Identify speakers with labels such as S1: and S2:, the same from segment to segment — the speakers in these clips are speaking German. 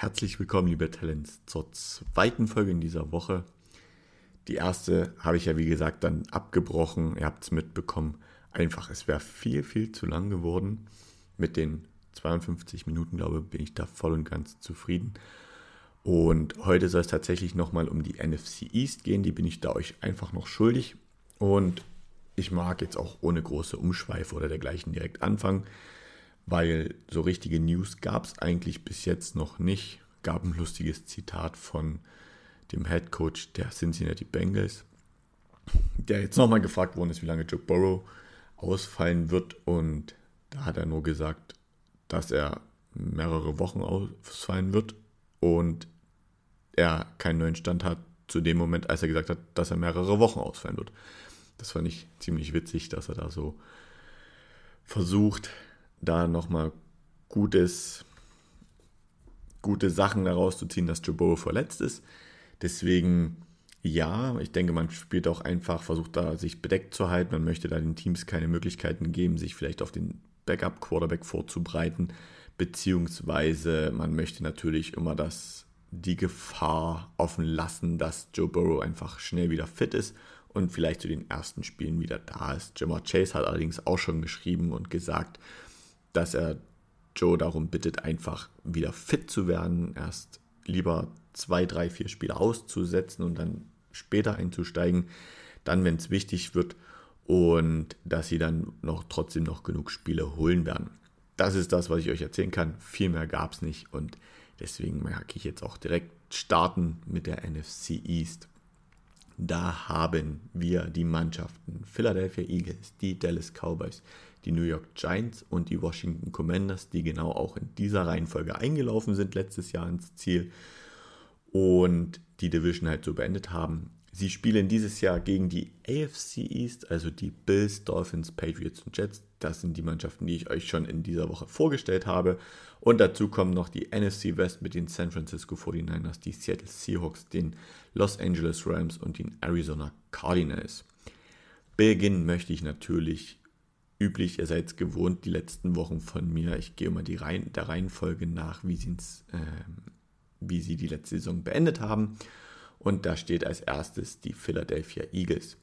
S1: herzlich willkommen, liebe Talents, zur zweiten Folge in dieser Woche. Die erste habe ich ja, wie gesagt, dann abgebrochen. Ihr habt es mitbekommen. Einfach, es wäre viel, viel zu lang geworden. Mit den 52 Minuten, glaube ich, bin ich da voll und ganz zufrieden. Und heute soll es tatsächlich nochmal um die NFC East gehen. Die bin ich da euch einfach noch schuldig. Und ich mag jetzt auch ohne große Umschweife oder dergleichen direkt anfangen, weil so richtige News gab es eigentlich bis jetzt noch nicht. Gab ein lustiges Zitat von dem Head Coach der Cincinnati Bengals, der jetzt nochmal gefragt worden ist, wie lange Joe Burrow ausfallen wird. Und da hat er nur gesagt, dass er mehrere Wochen ausfallen wird und er keinen neuen Stand hat zu dem Moment, als er gesagt hat, dass er mehrere Wochen ausfallen wird. Das fand ich ziemlich witzig, dass er da so versucht, da nochmal gutes, gute Sachen daraus zu ziehen, dass Joe Burrow verletzt ist. Deswegen ja, ich denke, man spielt auch einfach, versucht da sich bedeckt zu halten. Man möchte da den Teams keine Möglichkeiten geben, sich vielleicht auf den Backup-Quarterback vorzubereiten. Beziehungsweise man möchte natürlich immer das, die Gefahr offen lassen, dass Joe Burrow einfach schnell wieder fit ist und vielleicht zu den ersten Spielen wieder da ist. Jamar Chase hat allerdings auch schon geschrieben und gesagt, dass er Joe darum bittet, einfach wieder fit zu werden, erst lieber zwei, drei, vier Spiele auszusetzen und dann später einzusteigen, dann, wenn es wichtig wird und dass sie dann noch trotzdem noch genug Spiele holen werden. Das ist das, was ich euch erzählen kann. Viel mehr gab es nicht und deswegen mag ich jetzt auch direkt starten mit der NFC East. Da haben wir die Mannschaften Philadelphia Eagles, die Dallas Cowboys, die New York Giants und die Washington Commanders, die genau auch in dieser Reihenfolge eingelaufen sind letztes Jahr ins Ziel und die Division halt so beendet haben. Sie spielen dieses Jahr gegen die AFC East, also die Bills, Dolphins, Patriots und Jets. Das sind die Mannschaften, die ich euch schon in dieser Woche vorgestellt habe. Und dazu kommen noch die NFC West mit den San Francisco 49ers, die Seattle Seahawks, den Los Angeles Rams und den Arizona Cardinals. Beginnen möchte ich natürlich üblich, ihr seid es gewohnt, die letzten Wochen von mir. Ich gehe immer die Reihen, der Reihenfolge nach, wie äh, wie sie die letzte Saison beendet haben. Und da steht als erstes die Philadelphia Eagles.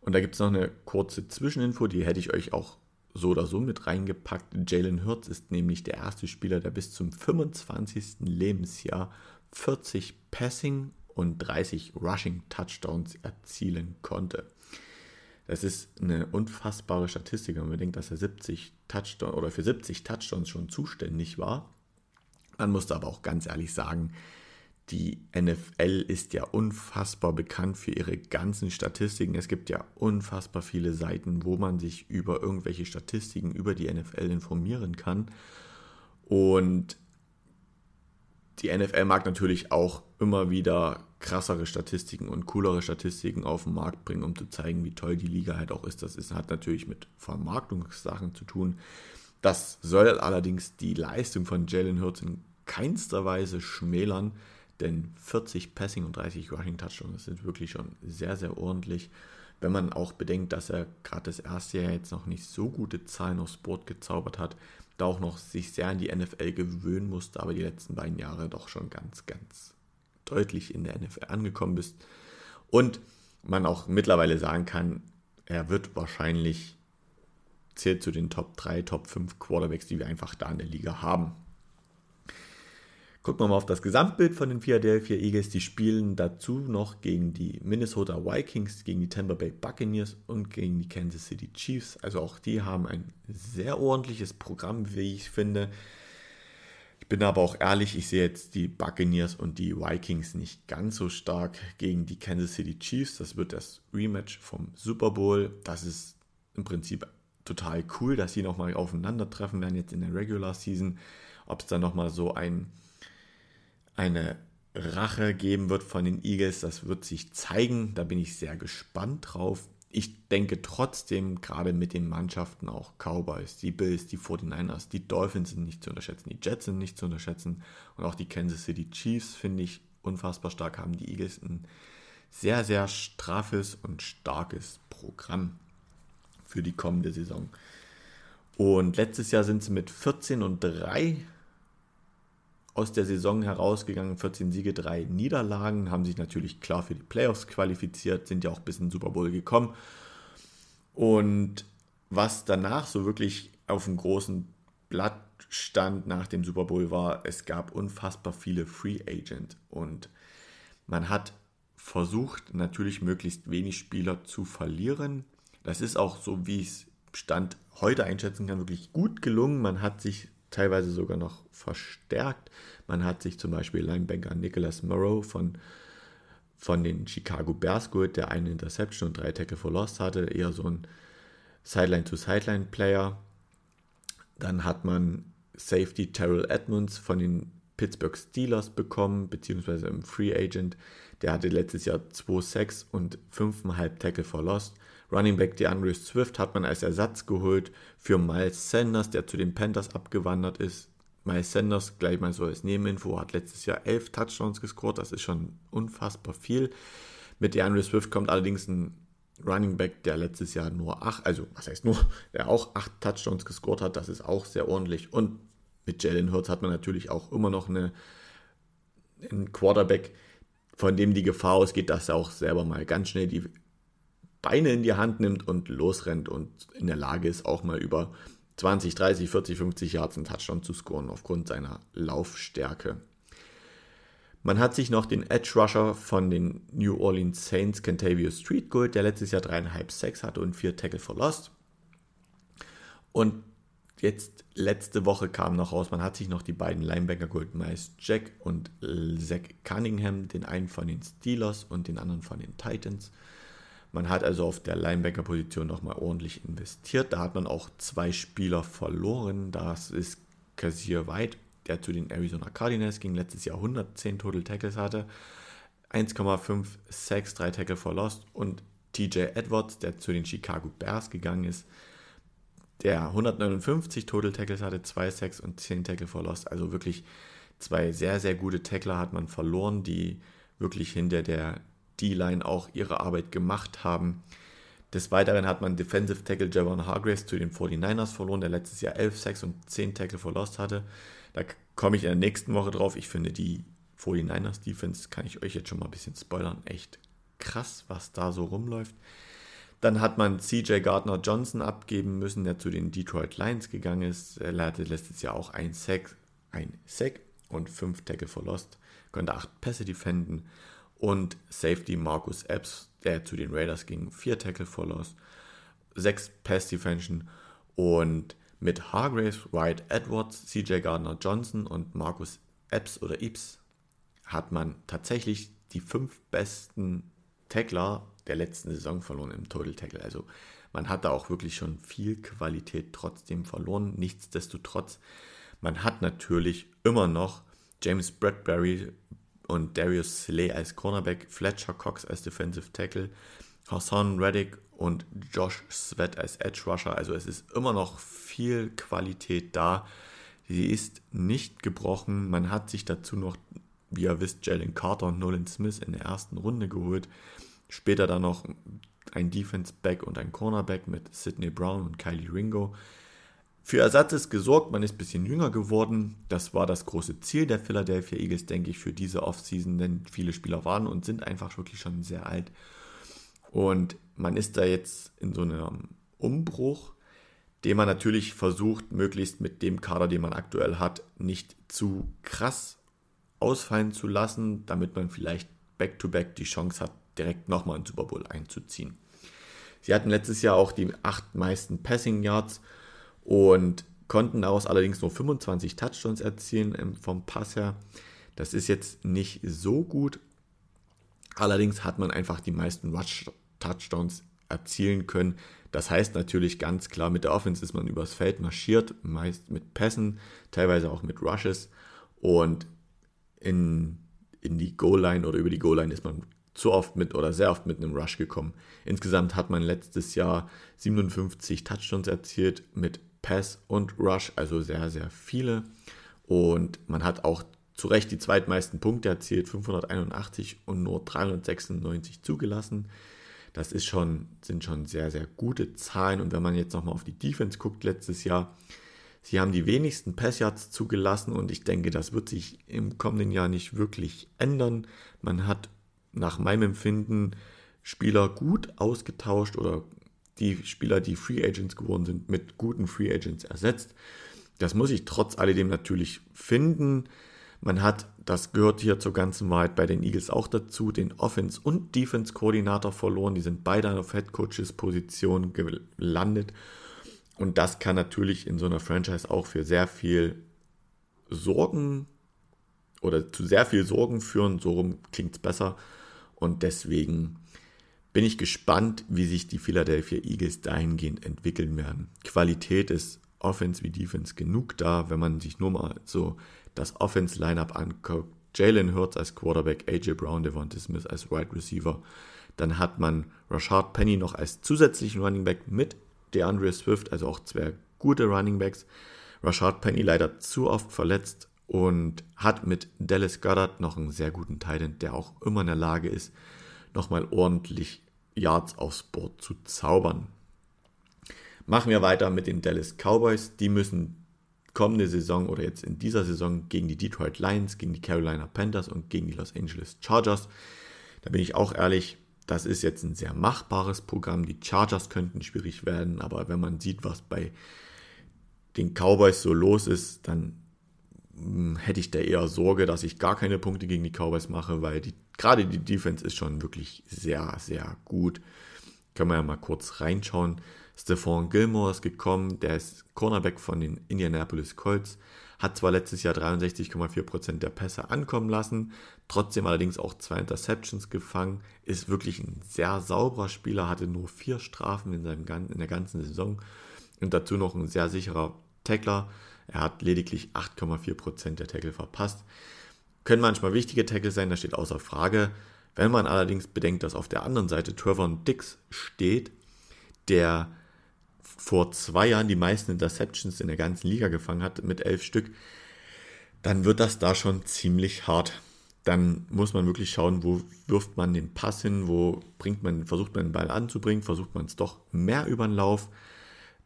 S1: Und da gibt es noch eine kurze Zwischeninfo, die hätte ich euch auch so oder so mit reingepackt. Jalen Hurts ist nämlich der erste Spieler, der bis zum 25. Lebensjahr 40 Passing und 30 Rushing Touchdowns erzielen konnte. Das ist eine unfassbare Statistik, wenn man denkt, dass er 70 Touchdowns oder für 70 Touchdowns schon zuständig war. Man muss aber auch ganz ehrlich sagen, die NFL ist ja unfassbar bekannt für ihre ganzen Statistiken. Es gibt ja unfassbar viele Seiten, wo man sich über irgendwelche Statistiken über die NFL informieren kann. Und die NFL mag natürlich auch immer wieder krassere Statistiken und coolere Statistiken auf den Markt bringen, um zu zeigen, wie toll die Liga halt auch ist. Das ist, hat natürlich mit Vermarktungssachen zu tun. Das soll allerdings die Leistung von Jalen Hurts in keinster Weise schmälern, denn 40 Passing und 30 Rushing Touchdowns sind wirklich schon sehr, sehr ordentlich. Wenn man auch bedenkt, dass er gerade das erste Jahr jetzt noch nicht so gute Zahlen aufs Board gezaubert hat, da auch noch sich sehr an die NFL gewöhnen musste, aber die letzten beiden Jahre doch schon ganz, ganz deutlich in der NFL angekommen ist. Und man auch mittlerweile sagen kann, er wird wahrscheinlich zählt zu den Top 3, Top 5 Quarterbacks, die wir einfach da in der Liga haben. Gucken wir mal auf das Gesamtbild von den Philadelphia Eagles. Die spielen dazu noch gegen die Minnesota Vikings, gegen die Tampa Bay Buccaneers und gegen die Kansas City Chiefs. Also auch die haben ein sehr ordentliches Programm, wie ich finde. Ich bin aber auch ehrlich, ich sehe jetzt die Buccaneers und die Vikings nicht ganz so stark gegen die Kansas City Chiefs. Das wird das Rematch vom Super Bowl. Das ist im Prinzip total cool, dass sie nochmal aufeinandertreffen werden jetzt in der Regular Season. Ob es dann nochmal so ein, eine Rache geben wird von den Eagles, das wird sich zeigen. Da bin ich sehr gespannt drauf. Ich denke trotzdem, gerade mit den Mannschaften auch Cowboys, die Bills, die 49ers, die Dolphins sind nicht zu unterschätzen, die Jets sind nicht zu unterschätzen und auch die Kansas City Chiefs finde ich unfassbar stark, haben die Eagles ein sehr, sehr straffes und starkes Programm für die kommende Saison. Und letztes Jahr sind sie mit 14 und 3 aus der Saison herausgegangen, 14 Siege, 3 Niederlagen, haben sich natürlich klar für die Playoffs qualifiziert, sind ja auch bis in den Super Bowl gekommen. Und was danach so wirklich auf dem großen Blatt stand nach dem Super Bowl war, es gab unfassbar viele Free Agent und man hat versucht, natürlich möglichst wenig Spieler zu verlieren. Das ist auch so, wie ich es Stand heute einschätzen kann, wirklich gut gelungen. Man hat sich teilweise sogar noch verstärkt. Man hat sich zum Beispiel Linebacker Nicholas Morrow von, von den Chicago Bears geholt, der eine Interception und drei Tackle for Lost hatte, eher so ein Sideline-to-Sideline-Player. Dann hat man Safety Terrell Edmonds von den Pittsburgh Steelers bekommen, beziehungsweise im Free Agent. Der hatte letztes Jahr 2,6 und 5,5 Tackle for Lost. Running Back DeAndre Swift hat man als Ersatz geholt für Miles Sanders, der zu den Panthers abgewandert ist. Miles Sanders, gleich mal so als Nebeninfo, hat letztes Jahr 11 Touchdowns gescored. Das ist schon unfassbar viel. Mit DeAndre Swift kommt allerdings ein Running Back, der letztes Jahr nur 8, also was heißt nur, der auch 8 Touchdowns gescored hat. Das ist auch sehr ordentlich. Und mit Jalen Hurts hat man natürlich auch immer noch eine, einen Quarterback, von dem die Gefahr ausgeht, dass er auch selber mal ganz schnell die Beine in die Hand nimmt und losrennt und in der Lage ist, auch mal über 20, 30, 40, 50 Yards einen Touchdown zu scoren aufgrund seiner Laufstärke. Man hat sich noch den Edge Rusher von den New Orleans Saints, Kentavious Street, geholt, der letztes Jahr dreieinhalb Sacks hatte und vier Tackle for Lost. Und jetzt letzte Woche kam noch raus, man hat sich noch die beiden Linebacker geholt, Miles Jack und Zach Cunningham, den einen von den Steelers und den anderen von den Titans. Man hat also auf der Linebacker-Position nochmal ordentlich investiert. Da hat man auch zwei Spieler verloren. Das ist Kazir White, der zu den Arizona Cardinals ging, letztes Jahr 110 Total Tackles hatte, 1,5 Sacks, 3 Tackle for Lost und TJ Edwards, der zu den Chicago Bears gegangen ist, der 159 Total Tackles hatte, 2 Sacks und 10 Tackle for Lost. Also wirklich zwei sehr, sehr gute Tackler hat man verloren, die wirklich hinter der D-Line auch ihre Arbeit gemacht haben. Des Weiteren hat man Defensive Tackle Javon Hargraves zu den 49ers verloren, der letztes Jahr 11 Sacks und 10 Tackle for Lost hatte. Da komme ich in der nächsten Woche drauf. Ich finde die 49ers Defense, kann ich euch jetzt schon mal ein bisschen spoilern, echt krass, was da so rumläuft. Dann hat man CJ Gardner Johnson abgeben müssen, der zu den Detroit Lions gegangen ist. Er hatte letztes Jahr auch ein Sack, ein Sack und 5 Tackle for Lost, konnte 8 Pässe defenden. Und Safety Marcus Epps, der zu den Raiders ging, 4 Tackle for Loss, 6 Pass Defension und mit Hargraves, White Edwards, CJ Gardner Johnson und Marcus Epps oder Ips hat man tatsächlich die fünf besten Tackler der letzten Saison verloren im Total Tackle. Also man hat da auch wirklich schon viel Qualität trotzdem verloren. Nichtsdestotrotz, man hat natürlich immer noch James Bradbury und Darius Slay als Cornerback, Fletcher Cox als Defensive Tackle, Hassan Reddick und Josh Sweat als Edge Rusher. Also es ist immer noch viel Qualität da. Sie ist nicht gebrochen. Man hat sich dazu noch, wie ihr wisst, Jalen Carter und Nolan Smith in der ersten Runde geholt. Später dann noch ein Defense Back und ein Cornerback mit Sidney Brown und Kylie Ringo. Für Ersatz ist gesorgt, man ist ein bisschen jünger geworden. Das war das große Ziel der Philadelphia Eagles, denke ich, für diese Offseason, denn viele Spieler waren und sind einfach wirklich schon sehr alt. Und man ist da jetzt in so einem Umbruch, den man natürlich versucht, möglichst mit dem Kader, den man aktuell hat, nicht zu krass ausfallen zu lassen, damit man vielleicht back-to-back -back die Chance hat, direkt nochmal einen Super Bowl einzuziehen. Sie hatten letztes Jahr auch die acht meisten Passing Yards und konnten daraus allerdings nur 25 Touchdowns erzielen vom Pass her. Das ist jetzt nicht so gut. Allerdings hat man einfach die meisten Rush-Touchdowns erzielen können. Das heißt natürlich ganz klar, mit der Offense ist man übers Feld marschiert, meist mit Pässen, teilweise auch mit Rushes. Und in, in die Goal-Line oder über die Goal-Line ist man zu oft mit oder sehr oft mit einem Rush gekommen. Insgesamt hat man letztes Jahr 57 Touchdowns erzielt mit Pass und Rush, also sehr, sehr viele. Und man hat auch zu Recht die zweitmeisten Punkte erzielt, 581 und nur 396 zugelassen. Das ist schon, sind schon sehr, sehr gute Zahlen. Und wenn man jetzt nochmal auf die Defense guckt, letztes Jahr Sie haben die wenigsten Passyards zugelassen und ich denke, das wird sich im kommenden Jahr nicht wirklich ändern. Man hat nach meinem Empfinden Spieler gut ausgetauscht oder die Spieler, die Free Agents geworden sind, mit guten Free Agents ersetzt. Das muss ich trotz alledem natürlich finden. Man hat, das gehört hier zur ganzen Wahrheit bei den Eagles auch dazu, den Offense- und Defense-Koordinator verloren. Die sind beide auf Head Coaches Position gelandet. Und das kann natürlich in so einer Franchise auch für sehr viel Sorgen oder zu sehr viel Sorgen führen. So rum klingt es besser. Und deswegen bin ich gespannt, wie sich die Philadelphia Eagles dahingehend entwickeln werden. Qualität ist Offense wie Defense genug da, wenn man sich nur mal so das Offense-Lineup anguckt. Jalen Hurts als Quarterback, AJ Brown, Devonta Smith als Wide Receiver. Dann hat man Rashard Penny noch als zusätzlichen Running Back mit DeAndre Swift, also auch zwei gute Running Backs. Rashard Penny leider zu oft verletzt und hat mit Dallas Goddard noch einen sehr guten Titan, der auch immer in der Lage ist, nochmal ordentlich Yards aufs Board zu zaubern. Machen wir weiter mit den Dallas Cowboys. Die müssen kommende Saison oder jetzt in dieser Saison gegen die Detroit Lions, gegen die Carolina Panthers und gegen die Los Angeles Chargers. Da bin ich auch ehrlich, das ist jetzt ein sehr machbares Programm. Die Chargers könnten schwierig werden, aber wenn man sieht, was bei den Cowboys so los ist, dann hätte ich da eher Sorge, dass ich gar keine Punkte gegen die Cowboys mache, weil die, gerade die Defense ist schon wirklich sehr, sehr gut. Können wir ja mal kurz reinschauen. Stephon Gilmore ist gekommen, der ist Cornerback von den Indianapolis Colts, hat zwar letztes Jahr 63,4% der Pässe ankommen lassen, trotzdem allerdings auch zwei Interceptions gefangen, ist wirklich ein sehr sauberer Spieler, hatte nur vier Strafen in, seinem, in der ganzen Saison und dazu noch ein sehr sicherer Tackler. Er hat lediglich 8,4% der Tackle verpasst. Können manchmal wichtige Tackle sein, das steht außer Frage. Wenn man allerdings bedenkt, dass auf der anderen Seite Trevor Dix steht, der vor zwei Jahren die meisten Interceptions in der ganzen Liga gefangen hat, mit elf Stück, dann wird das da schon ziemlich hart. Dann muss man wirklich schauen, wo wirft man den Pass hin, wo bringt man, versucht man den Ball anzubringen, versucht man es doch mehr über den Lauf.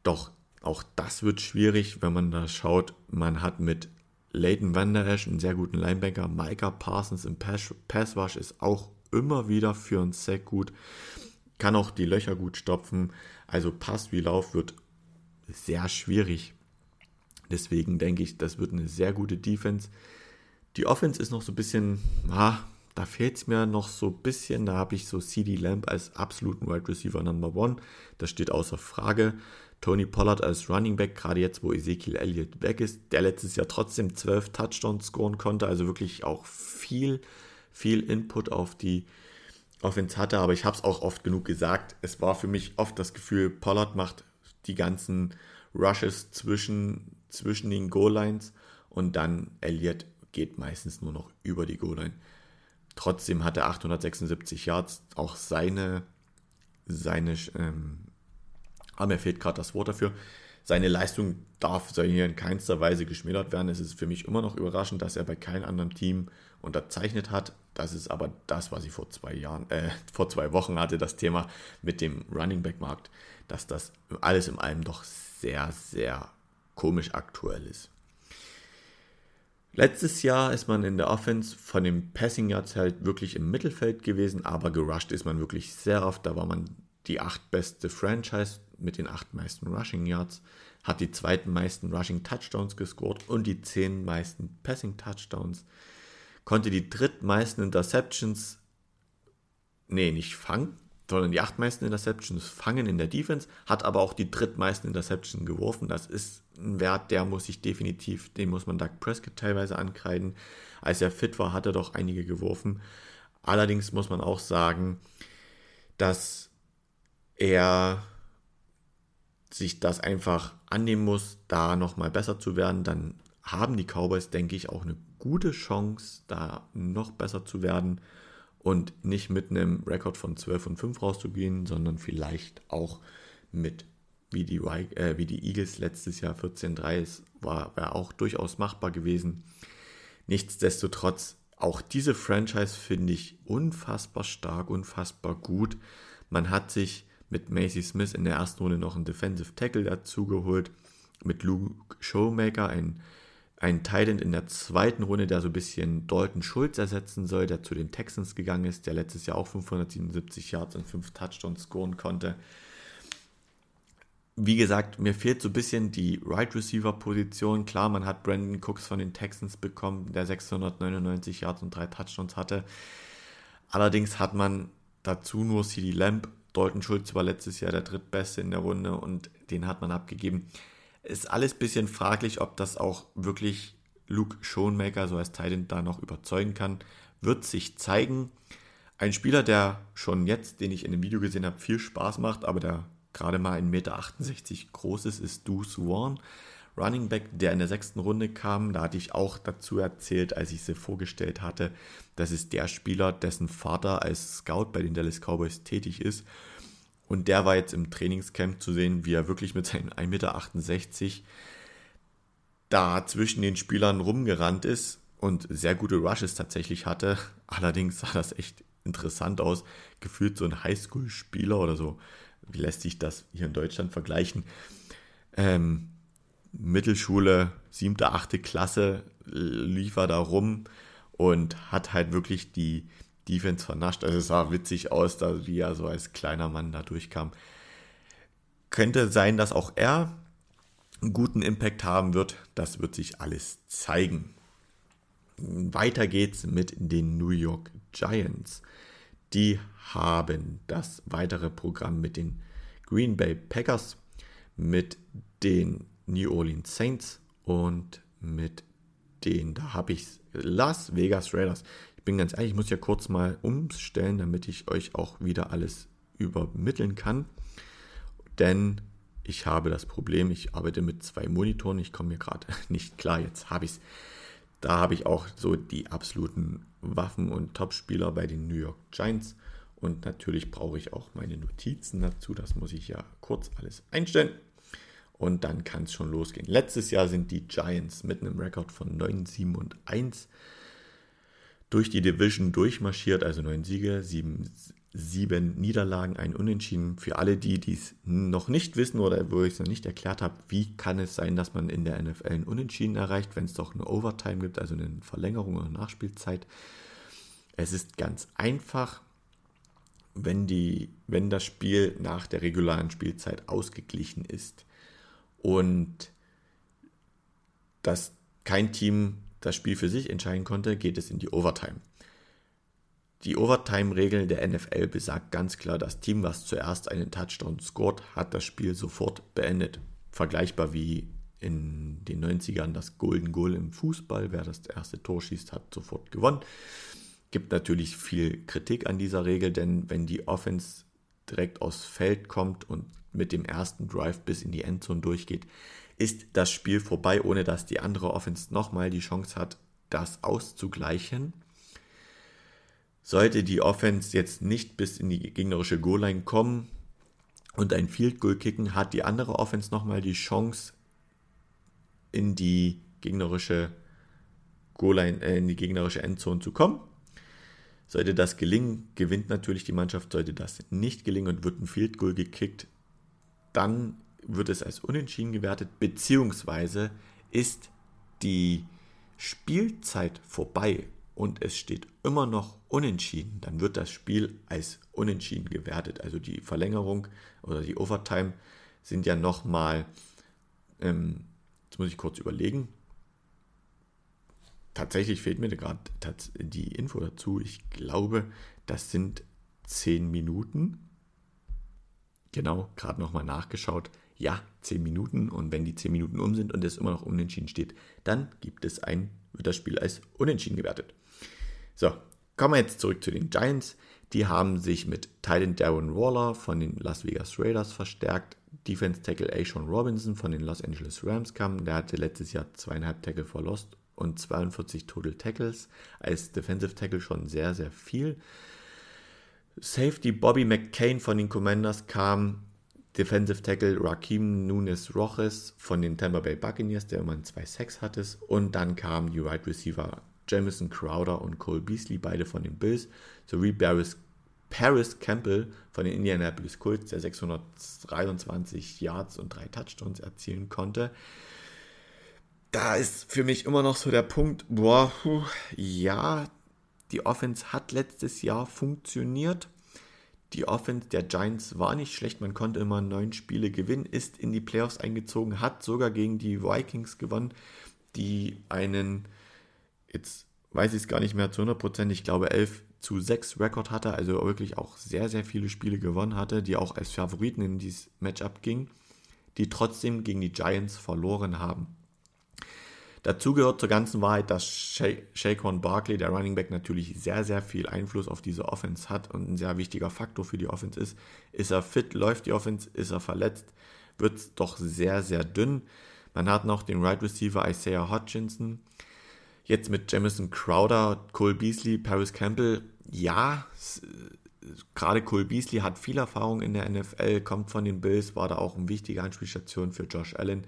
S1: Doch auch das wird schwierig, wenn man da schaut. Man hat mit Leighton Van einen sehr guten Linebacker. Micah Parsons im Pass, Passwash ist auch immer wieder für einen Sack gut. Kann auch die Löcher gut stopfen. Also Pass wie Lauf wird sehr schwierig. Deswegen denke ich, das wird eine sehr gute Defense. Die Offense ist noch so ein bisschen, ah, da fehlt es mir noch so ein bisschen. Da habe ich so CD Lamb als absoluten Wide Receiver Number One. Das steht außer Frage. Tony Pollard als Running Back, gerade jetzt, wo Ezekiel Elliott weg ist, der letztes Jahr trotzdem zwölf Touchdowns scoren konnte, also wirklich auch viel, viel Input auf die Offense hatte, aber ich habe es auch oft genug gesagt. Es war für mich oft das Gefühl, Pollard macht die ganzen Rushes zwischen, zwischen den Goal-Lines und dann Elliott geht meistens nur noch über die Goal-Line. Trotzdem hat er 876 Yards, auch seine, seine ähm, aber mir fehlt gerade das Wort dafür. Seine Leistung darf hier in keinster Weise geschmälert werden. Es ist für mich immer noch überraschend, dass er bei keinem anderen Team unterzeichnet hat. Das ist aber das, was ich vor zwei Jahren, äh, vor zwei Wochen hatte, das Thema mit dem Running Back Markt, dass das alles in allem doch sehr, sehr komisch aktuell ist. Letztes Jahr ist man in der Offense von dem Passing Yards halt wirklich im Mittelfeld gewesen, aber gerusht ist man wirklich sehr oft. Da war man die acht beste Franchise mit den acht meisten Rushing Yards, hat die zweiten meisten Rushing Touchdowns gescored und die zehn meisten Passing Touchdowns, konnte die drittmeisten Interceptions, nee, nicht fangen, sondern die acht meisten Interceptions fangen in der Defense, hat aber auch die drittmeisten Interceptions geworfen. Das ist ein Wert, der muss sich definitiv, den muss man Doug Prescott teilweise ankreiden. Als er fit war, hat er doch einige geworfen. Allerdings muss man auch sagen, dass er sich das einfach annehmen muss, da nochmal besser zu werden, dann haben die Cowboys, denke ich, auch eine gute Chance, da noch besser zu werden und nicht mit einem Rekord von 12 und 5 rauszugehen, sondern vielleicht auch mit, wie die, äh, wie die Eagles letztes Jahr 14-3 war, wäre auch durchaus machbar gewesen. Nichtsdestotrotz, auch diese Franchise finde ich unfassbar stark, unfassbar gut. Man hat sich mit Macy Smith in der ersten Runde noch einen Defensive Tackle dazu geholt. mit Luke Showmaker, ein, ein Titan in der zweiten Runde, der so ein bisschen Dalton Schulz ersetzen soll, der zu den Texans gegangen ist, der letztes Jahr auch 577 Yards und 5 Touchdowns scoren konnte. Wie gesagt, mir fehlt so ein bisschen die Right Receiver Position. Klar, man hat Brandon Cooks von den Texans bekommen, der 699 Yards und 3 Touchdowns hatte. Allerdings hat man dazu nur CD Lamb. Dalton Schulz war letztes Jahr der drittbeste in der Runde und den hat man abgegeben. Ist alles ein bisschen fraglich, ob das auch wirklich Luke Schoenmaker so als Titan da noch überzeugen kann. Wird sich zeigen. Ein Spieler, der schon jetzt, den ich in dem Video gesehen habe, viel Spaß macht, aber der gerade mal 1,68 Meter groß ist, ist Deuce Warren. Running Back, der in der sechsten Runde kam. Da hatte ich auch dazu erzählt, als ich sie vorgestellt hatte. Das ist der Spieler, dessen Vater als Scout bei den Dallas Cowboys tätig ist. Und der war jetzt im Trainingscamp zu sehen, wie er wirklich mit seinen 1,68 Meter da zwischen den Spielern rumgerannt ist und sehr gute Rushes tatsächlich hatte. Allerdings sah das echt interessant aus. Gefühlt so ein Highschool-Spieler oder so. Wie lässt sich das hier in Deutschland vergleichen? Ähm, Mittelschule, siebte, achte Klasse, lief er da rum und hat halt wirklich die Defense vernascht. Also es sah witzig aus, da wie er so als kleiner Mann da durchkam. Könnte sein, dass auch er einen guten Impact haben wird. Das wird sich alles zeigen. Weiter geht's mit den New York Giants. Die haben das weitere Programm mit den Green Bay Packers, mit den New Orleans Saints und mit den, da habe ich Las Vegas Raiders. Ich bin ganz ehrlich, ich muss ja kurz mal umstellen, damit ich euch auch wieder alles übermitteln kann. Denn ich habe das Problem, ich arbeite mit zwei Monitoren, ich komme mir gerade nicht klar, jetzt habe ich es. Da habe ich auch so die absoluten Waffen und Topspieler bei den New York Giants. Und natürlich brauche ich auch meine Notizen dazu. Das muss ich ja kurz alles einstellen und dann kann es schon losgehen. Letztes Jahr sind die Giants mit einem Rekord von 9, 7 und 1 durch die Division durchmarschiert, also 9 Siege, 7, 7 Niederlagen, ein Unentschieden. Für alle, die dies noch nicht wissen oder wo ich es noch nicht erklärt habe, wie kann es sein, dass man in der NFL ein Unentschieden erreicht, wenn es doch eine Overtime gibt, also eine Verlängerung oder Nachspielzeit. Es ist ganz einfach, wenn, die, wenn das Spiel nach der regularen Spielzeit ausgeglichen ist und dass kein Team das Spiel für sich entscheiden konnte, geht es in die Overtime. Die Overtime-Regel der NFL besagt ganz klar, das Team, was zuerst einen Touchdown scored, hat das Spiel sofort beendet. Vergleichbar wie in den 90ern das Golden Goal im Fußball. Wer das erste Tor schießt, hat sofort gewonnen. Gibt natürlich viel Kritik an dieser Regel, denn wenn die Offense direkt aufs Feld kommt und mit dem ersten Drive bis in die Endzone durchgeht, ist das Spiel vorbei, ohne dass die andere Offense nochmal die Chance hat, das auszugleichen. Sollte die Offense jetzt nicht bis in die gegnerische Goal-Line kommen und ein Field Goal kicken, hat die andere Offense nochmal die Chance, in die gegnerische Goal-Line, äh, in die gegnerische Endzone zu kommen. Sollte das gelingen, gewinnt natürlich die Mannschaft. Sollte das nicht gelingen und wird ein Field Goal gekickt, dann wird es als unentschieden gewertet, beziehungsweise ist die Spielzeit vorbei und es steht immer noch unentschieden, dann wird das Spiel als unentschieden gewertet. Also die Verlängerung oder die Overtime sind ja nochmal, ähm, jetzt muss ich kurz überlegen, tatsächlich fehlt mir gerade die Info dazu. Ich glaube, das sind 10 Minuten. Genau, gerade nochmal nachgeschaut. Ja, 10 Minuten. Und wenn die 10 Minuten um sind und es immer noch unentschieden steht, dann gibt es ein, wird das Spiel als unentschieden gewertet. So, kommen wir jetzt zurück zu den Giants. Die haben sich mit Titan Darren Waller von den Las Vegas Raiders verstärkt. Defense Tackle Ashon Robinson von den Los Angeles Rams kam. Der hatte letztes Jahr zweieinhalb Tackle verlost und 42 Total Tackles. Als Defensive Tackle schon sehr, sehr viel. Safety Bobby McCain von den Commanders kam. Defensive Tackle Raheem Nunes Roches von den Tampa Bay Buccaneers, der immer ein 2-6 hatte. Und dann kamen die Wide right Receiver Jamison Crowder und Cole Beasley, beide von den Bills, sowie Barris Paris Campbell von den Indianapolis Colts, der 623 Yards und drei Touchdowns erzielen konnte. Da ist für mich immer noch so der Punkt, boah, ja, die Offense hat letztes Jahr funktioniert. Die Offense der Giants war nicht schlecht, man konnte immer neun Spiele gewinnen, ist in die Playoffs eingezogen, hat sogar gegen die Vikings gewonnen, die einen, jetzt weiß ich es gar nicht mehr zu 100%, ich glaube 11 zu 6 Rekord hatte, also wirklich auch sehr, sehr viele Spiele gewonnen hatte, die auch als Favoriten in dieses Matchup gingen, die trotzdem gegen die Giants verloren haben. Dazu gehört zur ganzen Wahrheit, dass Shaquan Barkley, der Running Back, natürlich sehr, sehr viel Einfluss auf diese Offense hat und ein sehr wichtiger Faktor für die Offense ist. Ist er fit, läuft die Offense, ist er verletzt, wird es doch sehr, sehr dünn. Man hat noch den Right Receiver Isaiah Hutchinson. Jetzt mit Jamison Crowder, Cole Beasley, Paris Campbell. Ja, gerade Cole Beasley hat viel Erfahrung in der NFL, kommt von den Bills, war da auch eine wichtige Anspielstation für Josh Allen.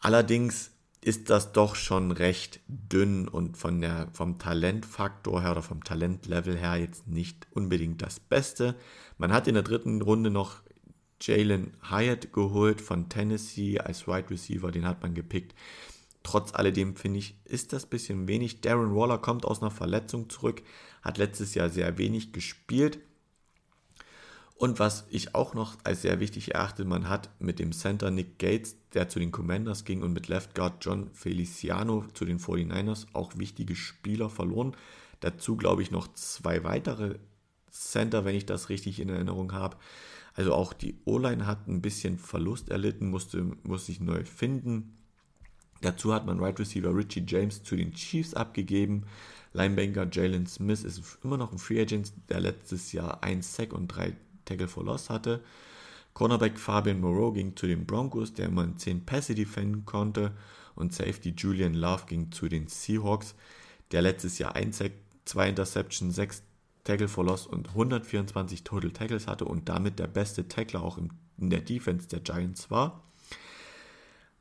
S1: Allerdings ist das doch schon recht dünn und von der, vom Talentfaktor her oder vom Talentlevel her jetzt nicht unbedingt das Beste. Man hat in der dritten Runde noch Jalen Hyatt geholt von Tennessee als Wide Receiver, den hat man gepickt. Trotz alledem finde ich, ist das ein bisschen wenig. Darren Waller kommt aus einer Verletzung zurück, hat letztes Jahr sehr wenig gespielt und was ich auch noch als sehr wichtig erachte, man hat mit dem Center Nick Gates, der zu den Commanders ging, und mit Left Guard John Feliciano zu den 49ers auch wichtige Spieler verloren. Dazu glaube ich noch zwei weitere Center, wenn ich das richtig in Erinnerung habe. Also auch die O-Line hat ein bisschen Verlust erlitten, musste, musste sich neu finden. Dazu hat man Right Receiver Richie James zu den Chiefs abgegeben. Linebanker Jalen Smith ist immer noch ein Free Agent, der letztes Jahr ein Sack und drei Tackle for Loss hatte. Cornerback Fabian Moreau ging zu den Broncos, der immer 10 Pässe defenden konnte. Und Safety Julian Love ging zu den Seahawks, der letztes Jahr 1 Sack, 2 Interceptions, 6 Tackle for Loss und 124 Total Tackles hatte und damit der beste Tackler auch in der Defense der Giants war.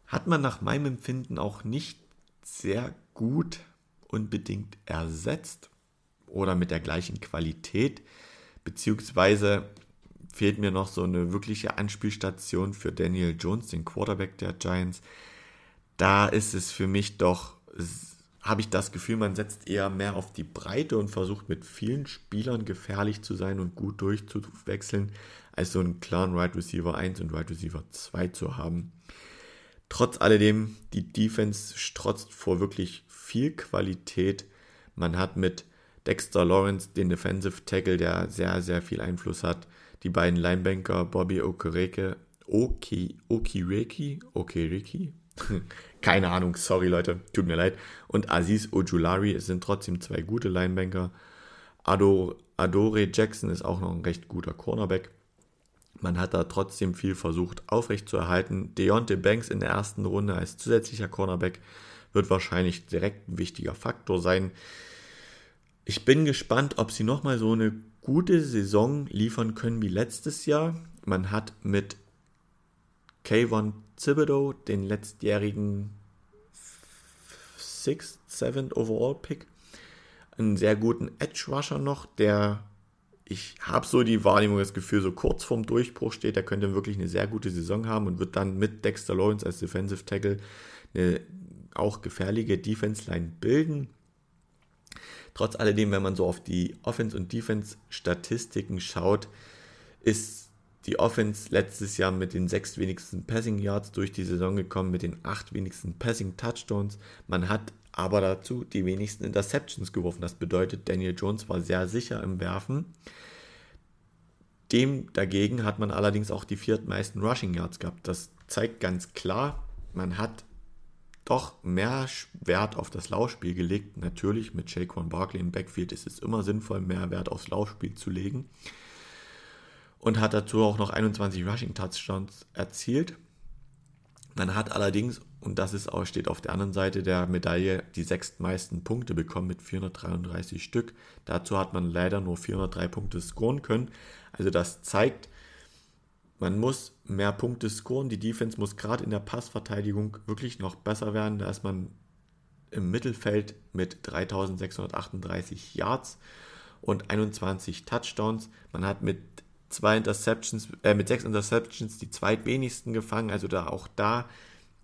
S1: Hat man nach meinem Empfinden auch nicht sehr gut unbedingt ersetzt oder mit der gleichen Qualität, beziehungsweise fehlt mir noch so eine wirkliche Anspielstation für Daniel Jones, den Quarterback der Giants. Da ist es für mich doch, habe ich das Gefühl, man setzt eher mehr auf die Breite und versucht mit vielen Spielern gefährlich zu sein und gut durchzuwechseln, als so einen klaren Right Receiver 1 und Right Receiver 2 zu haben. Trotz alledem, die Defense strotzt vor wirklich viel Qualität. Man hat mit Dexter Lawrence den Defensive Tackle, der sehr, sehr viel Einfluss hat die beiden Linebanker Bobby Okereke, Oki, Okireki, Okireki, keine Ahnung, sorry Leute, tut mir leid, und Aziz Ojulari, es sind trotzdem zwei gute Linebanker. Adore, Adore Jackson ist auch noch ein recht guter Cornerback. Man hat da trotzdem viel versucht aufrechtzuerhalten. Deontay Banks in der ersten Runde als zusätzlicher Cornerback wird wahrscheinlich direkt ein wichtiger Faktor sein. Ich bin gespannt, ob sie nochmal so eine gute Saison liefern können wie letztes Jahr. Man hat mit Kayvon Thibodeau den letztjährigen 6th, 7th Overall Pick einen sehr guten Edge Rusher noch, der ich habe so die Wahrnehmung, das Gefühl, so kurz vorm Durchbruch steht, der könnte wirklich eine sehr gute Saison haben und wird dann mit Dexter Lawrence als Defensive Tackle eine auch gefährliche Defense Line bilden. Trotz alledem, wenn man so auf die Offense- und Defense-Statistiken schaut, ist die Offense letztes Jahr mit den sechs wenigsten Passing Yards durch die Saison gekommen, mit den acht wenigsten Passing Touchdowns. Man hat aber dazu die wenigsten Interceptions geworfen. Das bedeutet, Daniel Jones war sehr sicher im Werfen. Dem dagegen hat man allerdings auch die viertmeisten Rushing Yards gehabt. Das zeigt ganz klar, man hat doch mehr Wert auf das Laufspiel gelegt. Natürlich mit Shaquan Barkley im Backfield ist es immer sinnvoll, mehr Wert aufs Laufspiel zu legen. Und hat dazu auch noch 21 Rushing Touchdowns erzielt. Man hat allerdings, und das ist auch, steht auf der anderen Seite der Medaille, die sechstmeisten Punkte bekommen mit 433 Stück. Dazu hat man leider nur 403 Punkte scoren können. Also das zeigt, man muss mehr Punkte scoren. Die Defense muss gerade in der Passverteidigung wirklich noch besser werden. Da ist man im Mittelfeld mit 3638 Yards und 21 Touchdowns. Man hat mit zwei Interceptions, äh, mit sechs Interceptions die zweitwenigsten gefangen. Also da auch da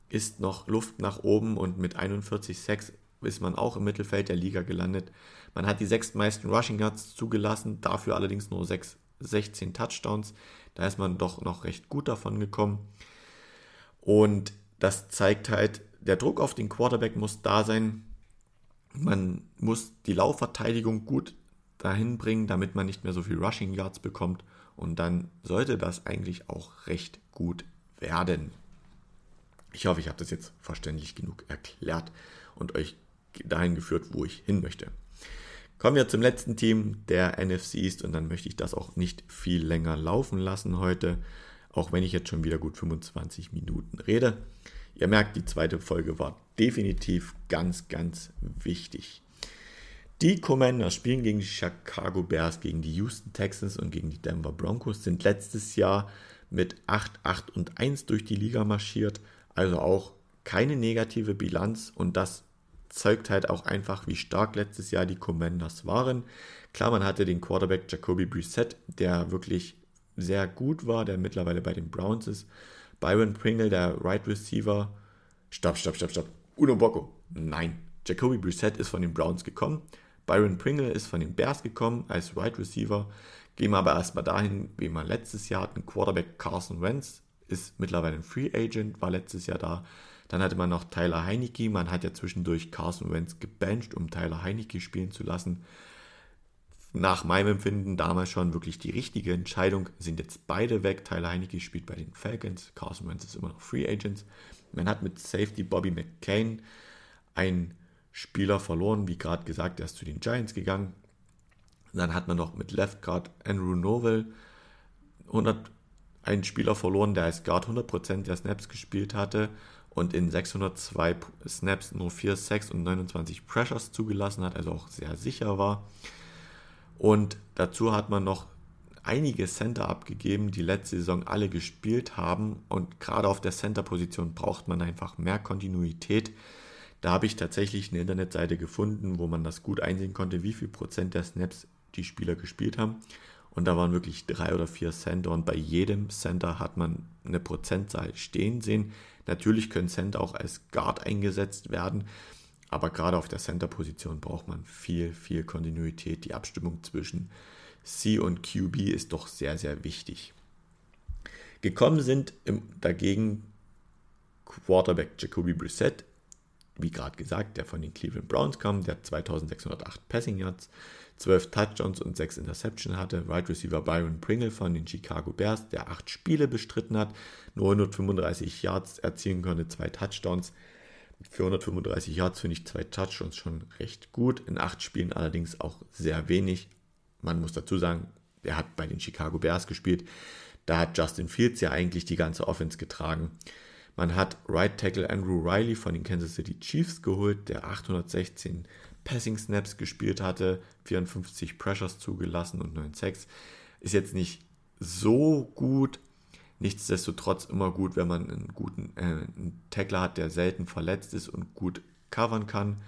S1: ist noch Luft nach oben und mit 41 Sacks ist man auch im Mittelfeld der Liga gelandet. Man hat die sechstmeisten Rushing Yards zugelassen, dafür allerdings nur 6, 16 Touchdowns. Da ist man doch noch recht gut davon gekommen. Und das zeigt halt, der Druck auf den Quarterback muss da sein. Man muss die Laufverteidigung gut dahin bringen, damit man nicht mehr so viel Rushing Yards bekommt. Und dann sollte das eigentlich auch recht gut werden. Ich hoffe, ich habe das jetzt verständlich genug erklärt und euch dahin geführt, wo ich hin möchte. Kommen wir zum letzten Team der NFC East und dann möchte ich das auch nicht viel länger laufen lassen heute, auch wenn ich jetzt schon wieder gut 25 Minuten rede. Ihr merkt, die zweite Folge war definitiv ganz, ganz wichtig. Die Commanders spielen gegen die Chicago Bears, gegen die Houston Texans und gegen die Denver Broncos, sind letztes Jahr mit 8, 8 und 1 durch die Liga marschiert, also auch keine negative Bilanz und das zeugt halt auch einfach, wie stark letztes Jahr die Commanders waren. Klar, man hatte den Quarterback Jacoby Brissett, der wirklich sehr gut war, der mittlerweile bei den Browns ist. Byron Pringle, der Right Receiver. Stopp, stopp, stopp, stopp. Uno Bocco. Nein. Jacoby Brissett ist von den Browns gekommen. Byron Pringle ist von den Bears gekommen als Right Receiver. Gehen wir aber erstmal dahin, wie man letztes Jahr hatten. Quarterback Carson Wentz ist mittlerweile ein Free Agent, war letztes Jahr da. Dann hatte man noch Tyler Heinecke. Man hat ja zwischendurch Carson Wentz gebencht, um Tyler Heinecke spielen zu lassen. Nach meinem Empfinden damals schon wirklich die richtige Entscheidung. Sind jetzt beide weg. Tyler Heinecke spielt bei den Falcons. Carson Wentz ist immer noch Free Agent. Man hat mit Safety Bobby McCain einen Spieler verloren. Wie gerade gesagt, er ist zu den Giants gegangen. Dann hat man noch mit Left Guard Andrew Novell 100, einen Spieler verloren, der als Guard 100% der Snaps gespielt hatte und in 602 Snaps nur 4 Sacks und 29 Pressures zugelassen hat, also auch sehr sicher war. Und dazu hat man noch einige Center abgegeben, die letzte Saison alle gespielt haben. Und gerade auf der Center-Position braucht man einfach mehr Kontinuität. Da habe ich tatsächlich eine Internetseite gefunden, wo man das gut einsehen konnte, wie viel Prozent der Snaps die Spieler gespielt haben. Und da waren wirklich drei oder vier Center und bei jedem Center hat man eine Prozentzahl stehen sehen. Natürlich können Center auch als Guard eingesetzt werden, aber gerade auf der Center-Position braucht man viel, viel Kontinuität. Die Abstimmung zwischen C und QB ist doch sehr, sehr wichtig. Gekommen sind im, dagegen Quarterback Jacoby Brissett, wie gerade gesagt, der von den Cleveland Browns kam, der 2608 Passing Yards, 12 Touchdowns und 6 Interceptions hatte. Wide Receiver Byron Pringle von den Chicago Bears, der 8 Spiele bestritten hat, 935 Yards erzielen konnte, 2 Touchdowns. Mit 435 Yards finde ich 2 Touchdowns schon recht gut. In 8 Spielen allerdings auch sehr wenig. Man muss dazu sagen, er hat bei den Chicago Bears gespielt. Da hat Justin Fields ja eigentlich die ganze Offense getragen. Man hat Right Tackle Andrew Riley von den Kansas City Chiefs geholt, der 816 Passing Snaps gespielt hatte, 54 Pressures zugelassen und 9 Sacks. Ist jetzt nicht so gut, nichtsdestotrotz immer gut, wenn man einen guten äh, einen Tackler hat, der selten verletzt ist und gut covern kann.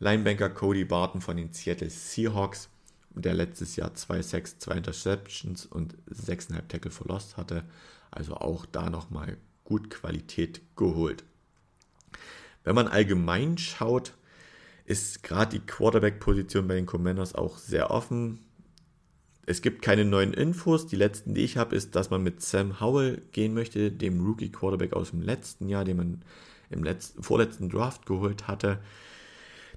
S1: Linebanker Cody Barton von den Seattle Seahawks, der letztes Jahr 2 Sacks, 2 Interceptions und 6,5 Tackle verlost hatte. Also auch da nochmal gut Qualität geholt. Wenn man allgemein schaut, ist gerade die Quarterback-Position bei den Commanders auch sehr offen. Es gibt keine neuen Infos. Die letzten, die ich habe, ist, dass man mit Sam Howell gehen möchte, dem Rookie-Quarterback aus dem letzten Jahr, den man im letzten, vorletzten Draft geholt hatte,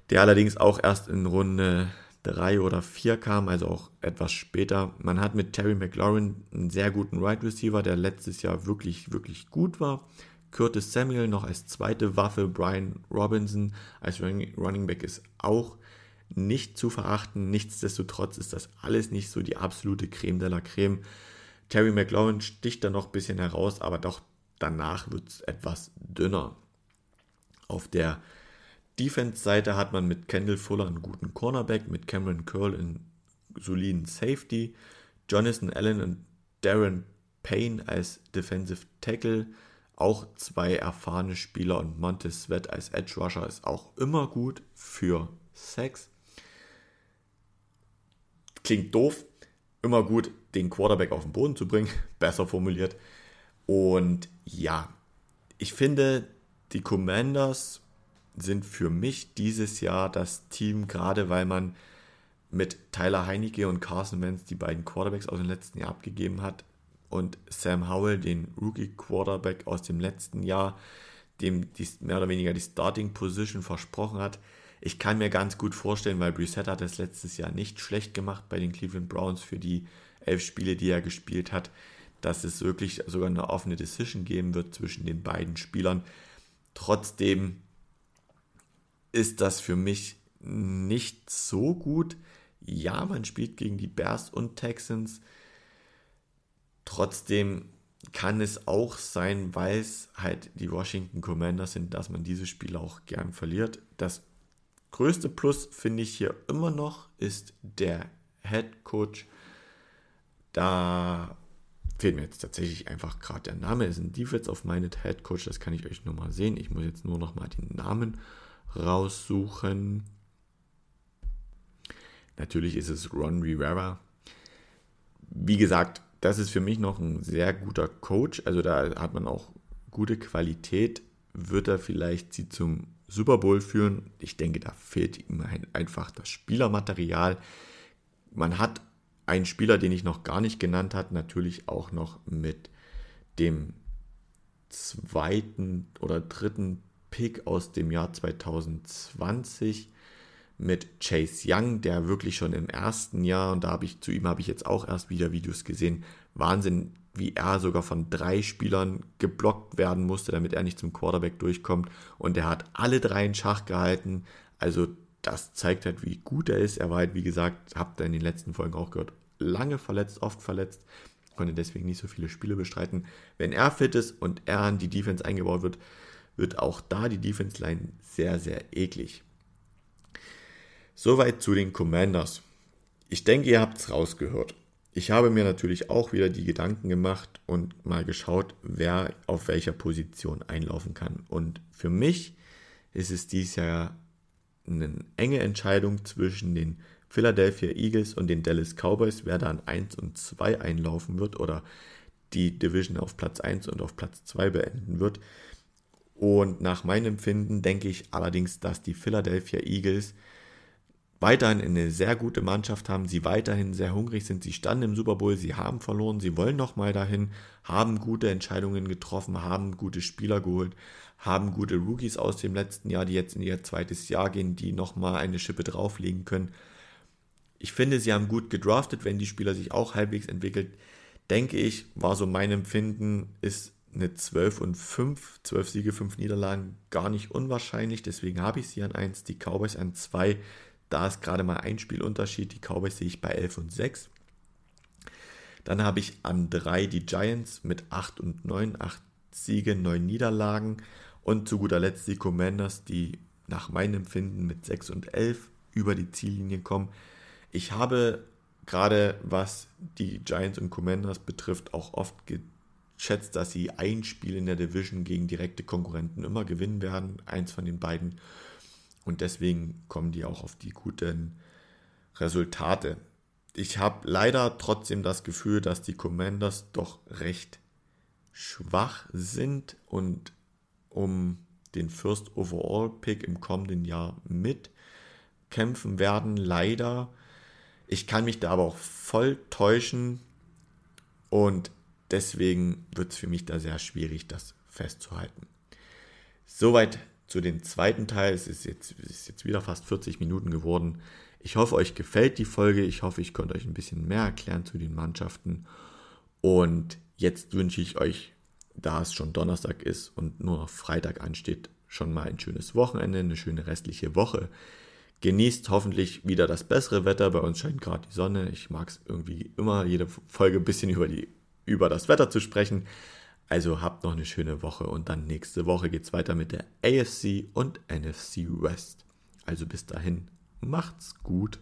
S1: der allerdings auch erst in Runde 3 oder 4 kam, also auch etwas später. Man hat mit Terry McLaurin einen sehr guten Wide right Receiver, der letztes Jahr wirklich, wirklich gut war. Curtis Samuel noch als zweite Waffe, Brian Robinson als Running Back ist auch nicht zu verachten. Nichtsdestotrotz ist das alles nicht so die absolute Creme de la Creme. Terry McLaurin sticht da noch ein bisschen heraus, aber doch danach wird es etwas dünner. Auf der Defense-Seite hat man mit Kendall Fuller einen guten Cornerback, mit Cameron Curl einen soliden Safety, Jonathan Allen und Darren Payne als Defensive Tackle, auch zwei erfahrene Spieler und Montez Sweat als Edge Rusher ist auch immer gut für Sex. klingt doof, immer gut, den Quarterback auf den Boden zu bringen, besser formuliert. Und ja, ich finde, die Commanders sind für mich dieses Jahr das Team, gerade weil man mit Tyler Heinecke und Carson Wentz die beiden Quarterbacks aus dem letzten Jahr abgegeben hat und Sam Howell, den Rookie Quarterback aus dem letzten Jahr, dem die, mehr oder weniger die Starting Position versprochen hat. Ich kann mir ganz gut vorstellen, weil Brissett hat es letztes Jahr nicht schlecht gemacht bei den Cleveland Browns für die elf Spiele, die er gespielt hat, dass es wirklich sogar eine offene Decision geben wird zwischen den beiden Spielern. Trotzdem ist das für mich nicht so gut. Ja, man spielt gegen die Bears und Texans. Trotzdem kann es auch sein, weil es halt die Washington Commanders sind, dass man diese Spiele auch gern verliert. Das größte Plus finde ich hier immer noch ist der Head Coach. Da fehlt mir jetzt tatsächlich einfach gerade der Name. Es ist ein Defense of Minded Head Coach, das kann ich euch nur mal sehen. Ich muss jetzt nur noch mal den Namen raussuchen. Natürlich ist es Ron Rivera. Wie gesagt, das ist für mich noch ein sehr guter Coach. Also da hat man auch gute Qualität. Wird er vielleicht sie zum Super Bowl führen? Ich denke, da fehlt ihm einfach das Spielermaterial. Man hat einen Spieler, den ich noch gar nicht genannt habe, natürlich auch noch mit dem zweiten oder dritten Pick aus dem Jahr 2020 mit Chase Young, der wirklich schon im ersten Jahr, und da habe ich zu ihm habe ich jetzt auch erst wieder Videos gesehen, Wahnsinn, wie er sogar von drei Spielern geblockt werden musste, damit er nicht zum Quarterback durchkommt. Und er hat alle drei in Schach gehalten. Also das zeigt halt, wie gut er ist. Er war halt, wie gesagt, habt ihr in den letzten Folgen auch gehört, lange verletzt, oft verletzt, konnte deswegen nicht so viele Spiele bestreiten. Wenn er fit ist und er an die Defense eingebaut wird, wird auch da die Defense Line sehr, sehr eklig. Soweit zu den Commanders. Ich denke, ihr habt es rausgehört. Ich habe mir natürlich auch wieder die Gedanken gemacht und mal geschaut, wer auf welcher Position einlaufen kann. Und für mich ist es dies Jahr eine enge Entscheidung zwischen den Philadelphia Eagles und den Dallas Cowboys, wer da an 1 und 2 einlaufen wird oder die Division auf Platz 1 und auf Platz 2 beenden wird. Und nach meinem Empfinden denke ich allerdings, dass die Philadelphia Eagles weiterhin eine sehr gute Mannschaft haben, sie weiterhin sehr hungrig sind, sie standen im Super Bowl, sie haben verloren, sie wollen nochmal dahin, haben gute Entscheidungen getroffen, haben gute Spieler geholt, haben gute Rookies aus dem letzten Jahr, die jetzt in ihr zweites Jahr gehen, die nochmal eine Schippe drauflegen können. Ich finde, sie haben gut gedraftet, wenn die Spieler sich auch halbwegs entwickelt, denke ich, war so mein Empfinden, ist eine 12 und 5, 12 Siege, 5 Niederlagen gar nicht unwahrscheinlich. Deswegen habe ich sie an 1, die Cowboys an 2. Da ist gerade mal ein Spielunterschied. Die Cowboys sehe ich bei 11 und 6. Dann habe ich an 3 die Giants mit 8 und 9, 8 Siege, 9 Niederlagen. Und zu guter Letzt die Commanders, die nach meinem Empfinden mit 6 und 11 über die Ziellinie kommen. Ich habe gerade was die Giants und Commanders betrifft auch oft schätzt, dass sie ein Spiel in der Division gegen direkte Konkurrenten immer gewinnen werden, eins von den beiden. Und deswegen kommen die auch auf die guten Resultate. Ich habe leider trotzdem das Gefühl, dass die Commanders doch recht schwach sind und um den First Overall Pick im kommenden Jahr mitkämpfen werden. Leider. Ich kann mich da aber auch voll täuschen. Und Deswegen wird es für mich da sehr schwierig, das festzuhalten. Soweit zu dem zweiten Teil. Es ist jetzt, es ist jetzt wieder fast 40 Minuten geworden. Ich hoffe, euch gefällt die Folge. Ich hoffe, ich konnte euch ein bisschen mehr erklären zu den Mannschaften. Und jetzt wünsche ich euch, da es schon Donnerstag ist und nur noch Freitag ansteht, schon mal ein schönes Wochenende, eine schöne restliche Woche. Genießt hoffentlich wieder das bessere Wetter. Bei uns scheint gerade die Sonne. Ich mag es irgendwie immer, jede Folge ein bisschen über die über das Wetter zu sprechen. Also habt noch eine schöne Woche und dann nächste Woche geht es weiter mit der AFC und NFC West. Also bis dahin, macht's gut.